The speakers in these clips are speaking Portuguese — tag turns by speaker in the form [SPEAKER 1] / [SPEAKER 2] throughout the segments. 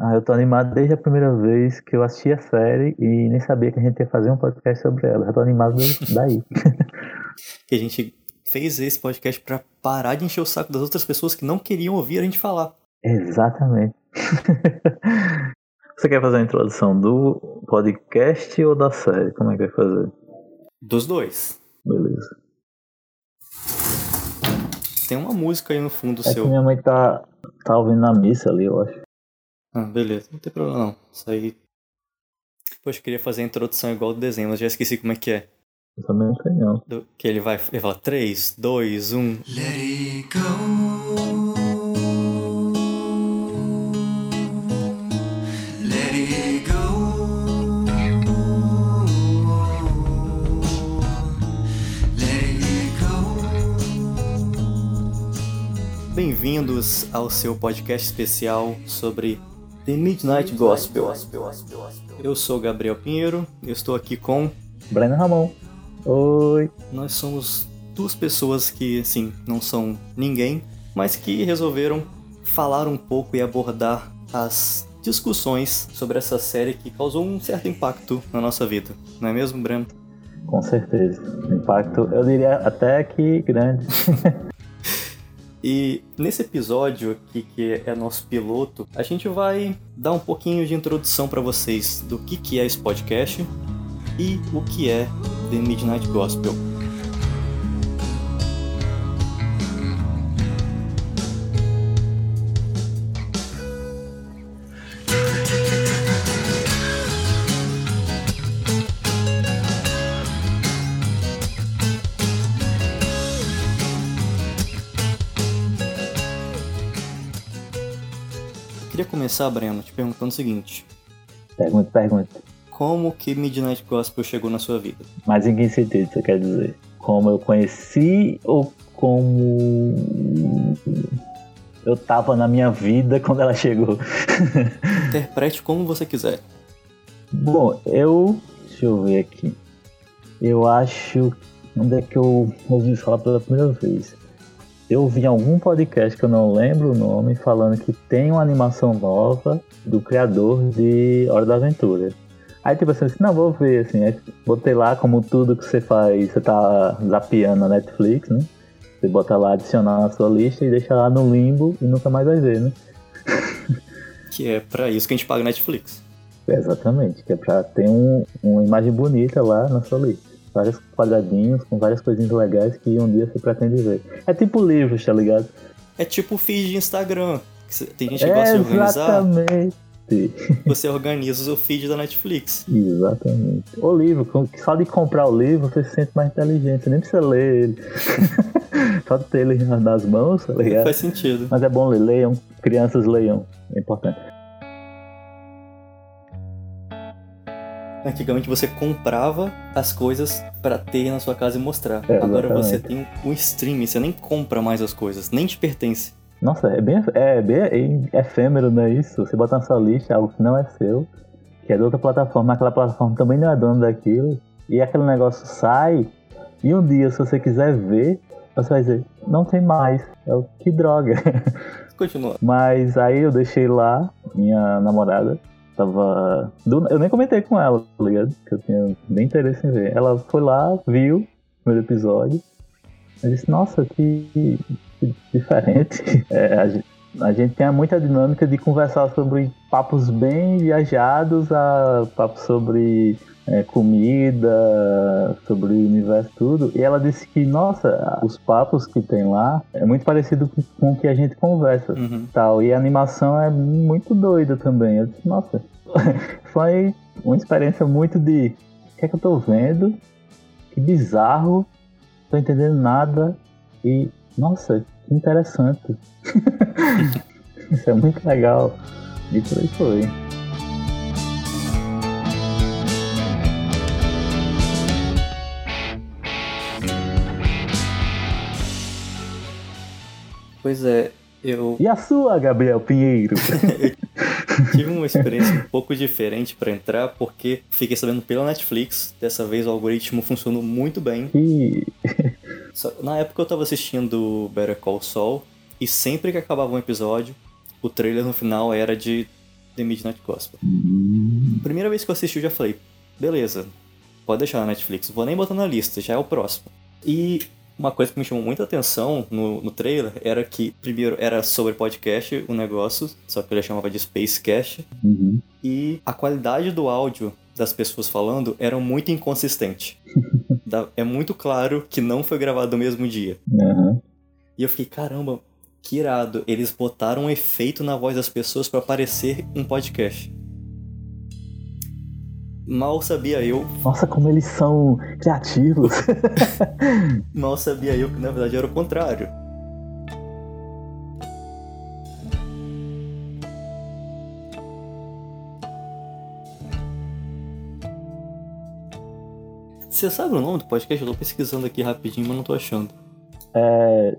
[SPEAKER 1] Ah, eu tô animado desde a primeira vez que eu assisti a série e nem sabia que a gente ia fazer um podcast sobre ela. Eu tô animado daí.
[SPEAKER 2] que a gente fez esse podcast para parar de encher o saco das outras pessoas que não queriam ouvir a gente falar.
[SPEAKER 1] Exatamente. Você quer fazer a introdução do podcast ou da série? Como é que vai fazer?
[SPEAKER 2] Dos dois.
[SPEAKER 1] Beleza.
[SPEAKER 2] Tem uma música aí no fundo
[SPEAKER 1] é
[SPEAKER 2] seu.
[SPEAKER 1] Que minha mãe tá, tá ouvindo na missa ali, eu acho.
[SPEAKER 2] Ah, beleza. Não tem problema não. Isso aí. Poxa, eu queria fazer a introdução igual do desenho, mas já esqueci como é que é.
[SPEAKER 1] Eu também não sei não.
[SPEAKER 2] Do, que ele vai. Ele fala 3, 2, 1. Let it go. Bem-vindos ao seu podcast especial sobre The Midnight Gospel. Eu sou Gabriel Pinheiro, eu estou aqui com
[SPEAKER 1] Breno Ramon. Oi.
[SPEAKER 2] Nós somos duas pessoas que, sim, não são ninguém, mas que resolveram falar um pouco e abordar as discussões sobre essa série que causou um certo impacto na nossa vida, não é mesmo, Breno?
[SPEAKER 1] Com certeza. Impacto, eu diria até que grande.
[SPEAKER 2] E nesse episódio aqui, que é nosso piloto, a gente vai dar um pouquinho de introdução para vocês do que, que é esse podcast e o que é The Midnight Gospel. Começar, Breno, te perguntando o seguinte.
[SPEAKER 1] Pergunta, pergunta.
[SPEAKER 2] Como que Midnight Gospel chegou na sua vida?
[SPEAKER 1] Mas em que sentido você quer dizer? Como eu conheci ou como eu tava na minha vida quando ela chegou?
[SPEAKER 2] Interprete como você quiser.
[SPEAKER 1] Bom, eu. Deixa eu ver aqui. Eu acho. Onde é que eu ouvi falar pela primeira vez? Eu vi algum podcast que eu não lembro o nome falando que tem uma animação nova do criador de Hora da Aventura. Aí tipo assim, não, vou ver, assim, botei lá como tudo que você faz, você tá zapeando na Netflix, né? Você bota lá, adicionar na sua lista e deixa lá no limbo e nunca mais vai ver, né?
[SPEAKER 2] Que é pra isso que a gente paga Netflix.
[SPEAKER 1] exatamente, que é pra ter um, uma imagem bonita lá na sua lista vários quadradinhos com várias coisinhas legais que um dia você pretende ver. É tipo livros, tá ligado?
[SPEAKER 2] É tipo feed de Instagram. Tem gente que gosta de organizar.
[SPEAKER 1] Exatamente.
[SPEAKER 2] Você organiza o feed da Netflix.
[SPEAKER 1] Exatamente. O livro, só de comprar o livro você se sente mais inteligente, você nem precisa ler ele. só de ter ele nas mãos, tá ligado?
[SPEAKER 2] Faz sentido.
[SPEAKER 1] Mas é bom ler, leiam, crianças leiam, é importante.
[SPEAKER 2] Antigamente você comprava as coisas para ter na sua casa e mostrar. É, Agora você tem o streaming, você nem compra mais as coisas, nem te pertence.
[SPEAKER 1] Nossa, é bem, é bem efêmero, não é isso? Você bota na sua lista algo que não é seu, que é de outra plataforma, aquela plataforma também não é dona daquilo, e aquele negócio sai, e um dia, se você quiser ver, você vai dizer, não tem mais. É o que droga.
[SPEAKER 2] Continua.
[SPEAKER 1] Mas aí eu deixei lá, minha namorada, Tava. Eu nem comentei com ela, tá ligado? Que eu tinha bem interesse em ver. Ela foi lá, viu o primeiro episódio. Eu disse, nossa, que, que diferente. É, a, gente, a gente tem muita dinâmica de conversar sobre papos bem viajados a papos sobre é, comida, sobre o universo, tudo. E ela disse que, nossa, os papos que tem lá é muito parecido com, com o que a gente conversa. Uhum. tal. E a animação é muito doida também. Eu disse, nossa, foi uma experiência muito de o que é que eu tô vendo? Que bizarro, tô entendendo nada. E, nossa, que interessante. Isso é muito legal. E por aí foi.
[SPEAKER 2] Pois é, eu.
[SPEAKER 1] E a sua, Gabriel Pinheiro?
[SPEAKER 2] tive uma experiência um pouco diferente para entrar, porque fiquei sabendo pela Netflix. Dessa vez o algoritmo funcionou muito bem.
[SPEAKER 1] E...
[SPEAKER 2] Na época eu tava assistindo Better Call Saul, e sempre que acabava um episódio, o trailer no final era de The Midnight Gospel.
[SPEAKER 1] Hum,
[SPEAKER 2] Primeira vez que eu assisti, eu já falei, beleza, pode deixar na Netflix, vou nem botar na lista, já é o próximo. E uma coisa que me chamou muita atenção no, no trailer era que, primeiro, era sobre podcast o negócio, só que ele chamava de Space Cash,
[SPEAKER 1] uhum.
[SPEAKER 2] e a qualidade do áudio das pessoas falando era muito inconsistente. É muito claro que não foi gravado no mesmo dia.
[SPEAKER 1] Aham.
[SPEAKER 2] E eu fiquei, caramba, que irado. Eles botaram um efeito na voz das pessoas pra parecer um podcast. Mal sabia eu,
[SPEAKER 1] Nossa, como eles são criativos.
[SPEAKER 2] mal sabia eu que na verdade era o contrário. Você sabe o nome do podcast? Eu tô pesquisando aqui rapidinho, mas não tô achando.
[SPEAKER 1] É,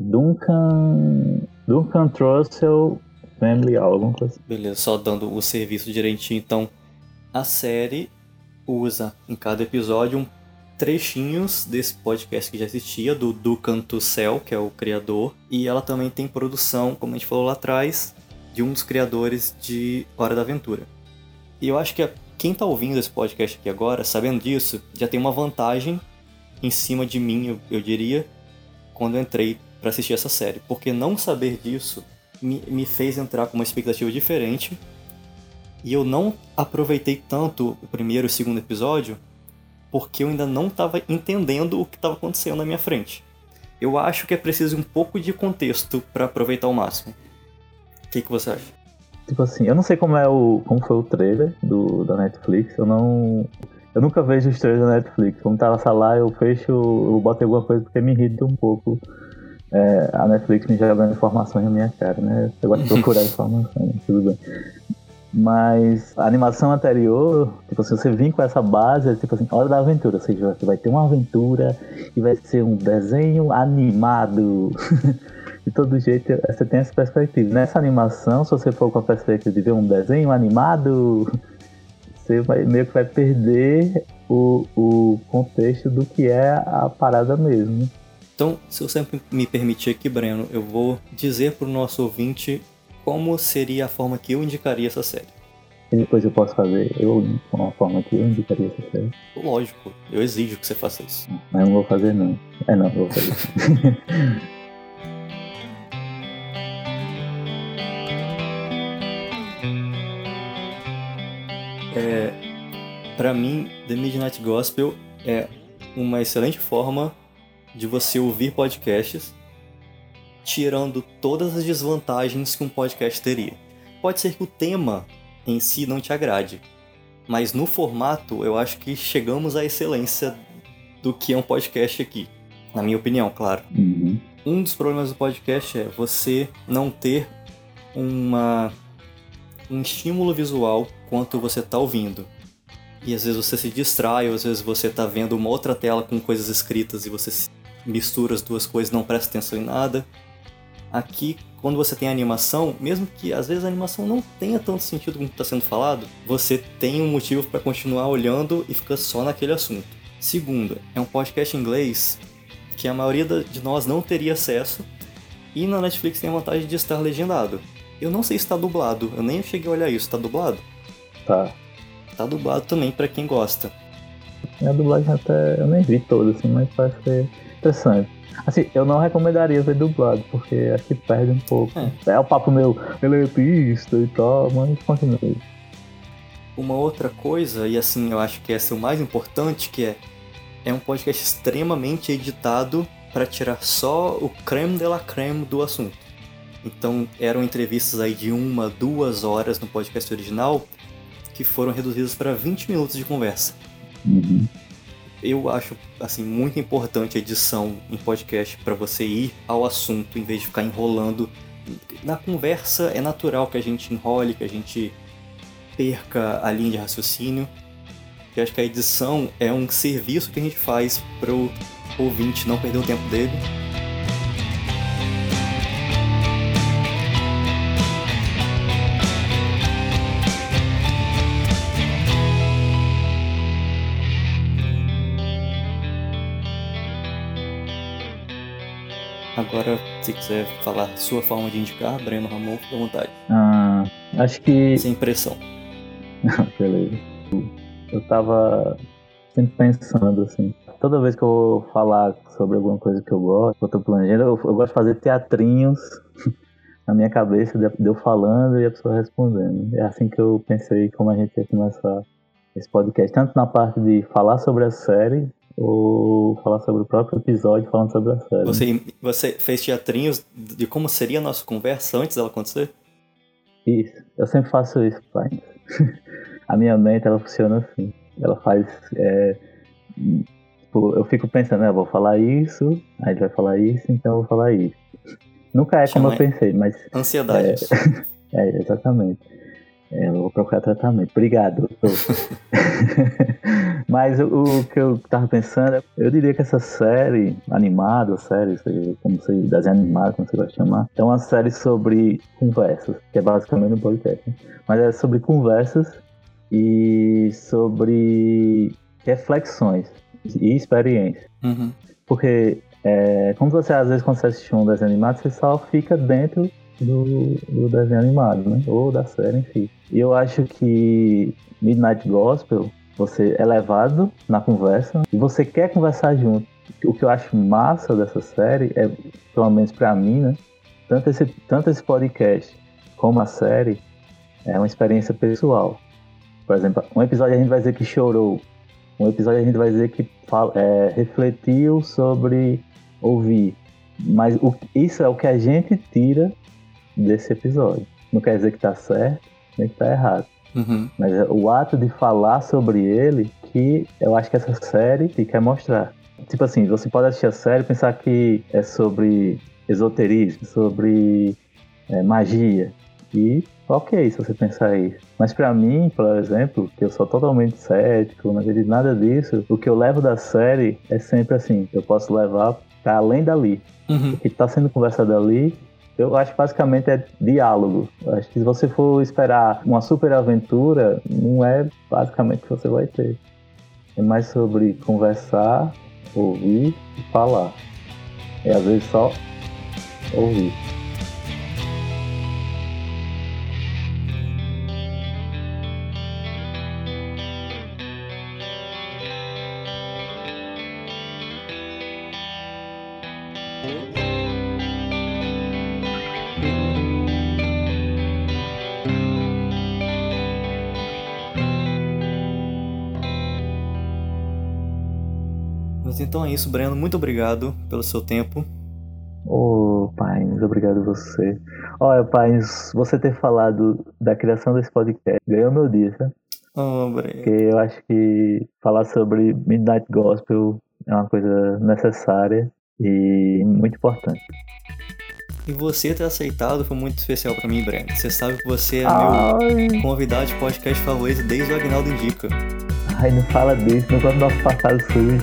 [SPEAKER 1] Duncan. Duncan Trussell Family, alguma coisa.
[SPEAKER 2] Beleza, só dando o serviço direitinho. Então, a série usa em cada episódio um trechinhos desse podcast que já existia, do Ducan Tussell, que é o criador. E ela também tem produção, como a gente falou lá atrás, de um dos criadores de Hora da Aventura. E eu acho que quem tá ouvindo esse podcast aqui agora, sabendo disso, já tem uma vantagem em cima de mim, eu, eu diria, quando eu entrei pra assistir essa série. Porque não saber disso me, me fez entrar com uma expectativa diferente. E eu não aproveitei tanto o primeiro e o segundo episódio porque eu ainda não estava entendendo o que estava acontecendo na minha frente. Eu acho que é preciso um pouco de contexto para aproveitar ao máximo. O que, que você acha?
[SPEAKER 1] Tipo assim, eu não sei como é o. como foi o trailer do, da Netflix. Eu não. Eu nunca vejo os trailers da Netflix. Como tá lá, eu fecho, eu boto alguma coisa porque me irrita um pouco. é, a Netflix me jogando informações na minha cara, né? Eu gosto de procurar informações, tudo bem. Mas a animação anterior, tipo assim, você vir com essa base, é tipo assim, hora da aventura, ou seja, vai ter uma aventura e vai ser um desenho animado. de todo jeito, você tem essa perspectiva. Nessa animação, se você for com a perspectiva de ver um desenho animado, você vai, meio que vai perder o, o contexto do que é a parada mesmo.
[SPEAKER 2] Então, se você me permitir aqui, Breno, eu vou dizer para o nosso ouvinte como seria a forma que eu indicaria essa série.
[SPEAKER 1] E depois eu posso fazer eu com uma forma que eu indicaria essa série.
[SPEAKER 2] Lógico, eu exijo que você faça isso.
[SPEAKER 1] Mas eu não vou fazer não. É não, vou fazer.
[SPEAKER 2] É, para mim, The Midnight Gospel é uma excelente forma de você ouvir podcasts, tirando todas as desvantagens que um podcast teria. Pode ser que o tema em si não te agrade, mas no formato eu acho que chegamos à excelência do que é um podcast aqui, na minha opinião, claro.
[SPEAKER 1] Uhum.
[SPEAKER 2] Um dos problemas do podcast é você não ter uma um estímulo visual quanto você está ouvindo. E às vezes você se distrai, ou às vezes você está vendo uma outra tela com coisas escritas e você mistura as duas coisas, não presta atenção em nada. Aqui, quando você tem animação, mesmo que às vezes a animação não tenha tanto sentido como está sendo falado, você tem um motivo para continuar olhando e fica só naquele assunto. Segundo, é um podcast em inglês que a maioria de nós não teria acesso e na Netflix tem a vantagem de estar legendado. Eu não sei se está dublado, eu nem cheguei a olhar isso, tá dublado?
[SPEAKER 1] Tá.
[SPEAKER 2] Tá dublado também para quem gosta.
[SPEAKER 1] A dublagem até eu nem vi toda, assim, mas parece interessante. Assim, eu não recomendaria ver dublado, porque acho que perde um pouco. É, o papo meu elitista e tal, mas continue.
[SPEAKER 2] Uma outra coisa, e assim eu acho que essa é o mais importante, que é é um podcast extremamente editado para tirar só o creme de la creme do assunto. Então eram entrevistas aí de uma, duas horas no podcast original que foram reduzidas para 20 minutos de conversa. Eu acho assim muito importante a edição em podcast para você ir ao assunto em vez de ficar enrolando. Na conversa é natural que a gente enrole, que a gente perca a linha de raciocínio. Eu acho que a edição é um serviço que a gente faz para o ouvinte não perder o tempo dele. Agora, se quiser falar sua forma de indicar, Breno Ramon, fica à vontade.
[SPEAKER 1] Ah, Acho que.
[SPEAKER 2] Sem pressão.
[SPEAKER 1] Beleza. Eu tava sempre pensando assim. Toda vez que eu vou falar sobre alguma coisa que eu gosto, que eu tô planejando, eu, eu gosto de fazer teatrinhos na minha cabeça, de eu falando e a pessoa respondendo. É assim que eu pensei como a gente ia começar esse podcast. Tanto na parte de falar sobre a série, ou falar sobre o próprio episódio falando sobre a série.
[SPEAKER 2] Você, você fez teatrinhos de como seria a nossa conversa antes dela acontecer?
[SPEAKER 1] Isso. Eu sempre faço isso, pai. a minha mente, ela funciona assim. Ela faz... É, tipo, eu fico pensando, né, eu vou falar isso, aí ele vai falar isso, então eu vou falar isso. Nunca é Chama como eu pensei, mas...
[SPEAKER 2] Ansiedade.
[SPEAKER 1] É, é exatamente. É, eu vou procurar tratamento. Obrigado. Mas o, o, que eu tava pensando, eu diria que essa série animada, série, como você, desenho animado, como você vai chamar, é uma série sobre conversas, que é basicamente um podcast. Né? Mas é sobre conversas e sobre reflexões e experiências.
[SPEAKER 2] Uhum.
[SPEAKER 1] Porque, é, como você às vezes quando você assiste um desenho animado, você só fica dentro do, do desenho animado, né? Ou da série si. E eu acho que Midnight Gospel, você é levado na conversa e você quer conversar junto. O que eu acho massa dessa série é, pelo menos para mim, né? Tanto esse, tanto esse podcast como a série é uma experiência pessoal. Por exemplo, um episódio a gente vai dizer que chorou, um episódio a gente vai dizer que fala, é, refletiu sobre ouvir. Mas o, isso é o que a gente tira desse episódio. Não quer dizer que tá certo, nem que tá errado.
[SPEAKER 2] Uhum.
[SPEAKER 1] Mas é o ato de falar sobre ele que eu acho que essa série quer mostrar. Tipo assim, você pode assistir a série e pensar que é sobre esoterismo, sobre é, magia. E ok se você pensar isso. Mas para mim, por exemplo, que eu sou totalmente cético, não acredito nada disso, o que eu levo da série é sempre assim, eu posso levar para além dali.
[SPEAKER 2] Uhum.
[SPEAKER 1] O que está sendo conversado ali eu acho que basicamente é diálogo. Eu acho que se você for esperar uma super aventura, não é basicamente o que você vai ter. É mais sobre conversar, ouvir e falar. E às vezes só ouvir.
[SPEAKER 2] Então é isso, Breno. Muito obrigado pelo seu tempo.
[SPEAKER 1] Ô, oh, Pines, obrigado você. Olha, Pines, você ter falado da criação desse podcast ganhou meu dia, sabe?
[SPEAKER 2] Oh, Breno.
[SPEAKER 1] Porque eu acho que falar sobre Midnight Gospel é uma coisa necessária e muito importante.
[SPEAKER 2] E você ter aceitado foi muito especial para mim, Breno. Você sabe que você é Ai. meu convidado de podcast favorito desde o Agnaldo Indica.
[SPEAKER 1] Ai, não fala disso, não gosto do nosso passado sujo.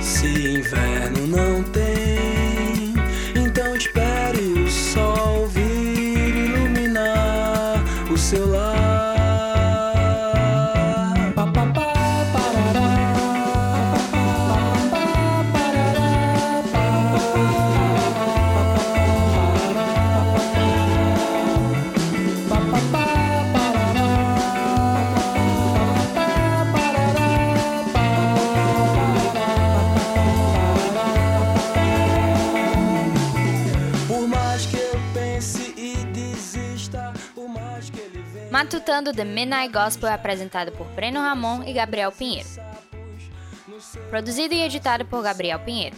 [SPEAKER 3] Se inverno não tem, então espere o sol vir iluminar o seu lar.
[SPEAKER 4] Matutando The Midnight Gospel é apresentado por Breno Ramon e Gabriel Pinheiro. Produzido e editado por Gabriel Pinheiro.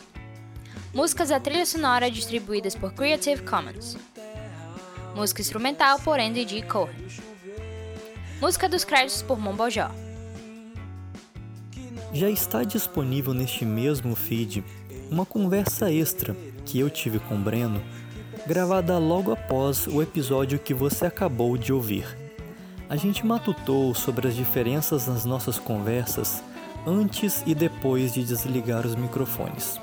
[SPEAKER 4] Músicas da trilha sonora distribuídas por Creative Commons. Música instrumental por Andy G. Cohen. Música dos créditos por Mombojó.
[SPEAKER 2] Já está disponível neste mesmo feed uma conversa extra que eu tive com Breno, gravada logo após o episódio que você acabou de ouvir. A gente matutou sobre as diferenças nas nossas conversas antes e depois de desligar os microfones.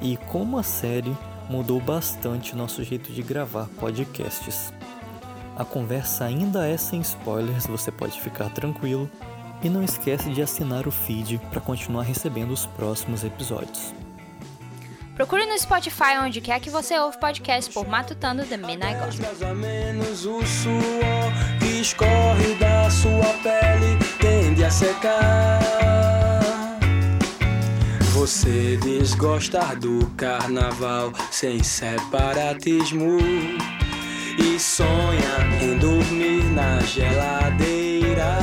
[SPEAKER 2] E como a série mudou bastante nosso jeito de gravar podcasts. A conversa ainda é sem spoilers, você pode ficar tranquilo. E não esquece de assinar o feed para continuar recebendo os próximos episódios.
[SPEAKER 4] Procure no Spotify onde quer que você ouve podcast por Matutando The Midnight Gospel.
[SPEAKER 3] Mais ou menos o suor que escorre da sua pele tende a secar. Você desgostar do carnaval sem separatismo e sonha em dormir na geladeira.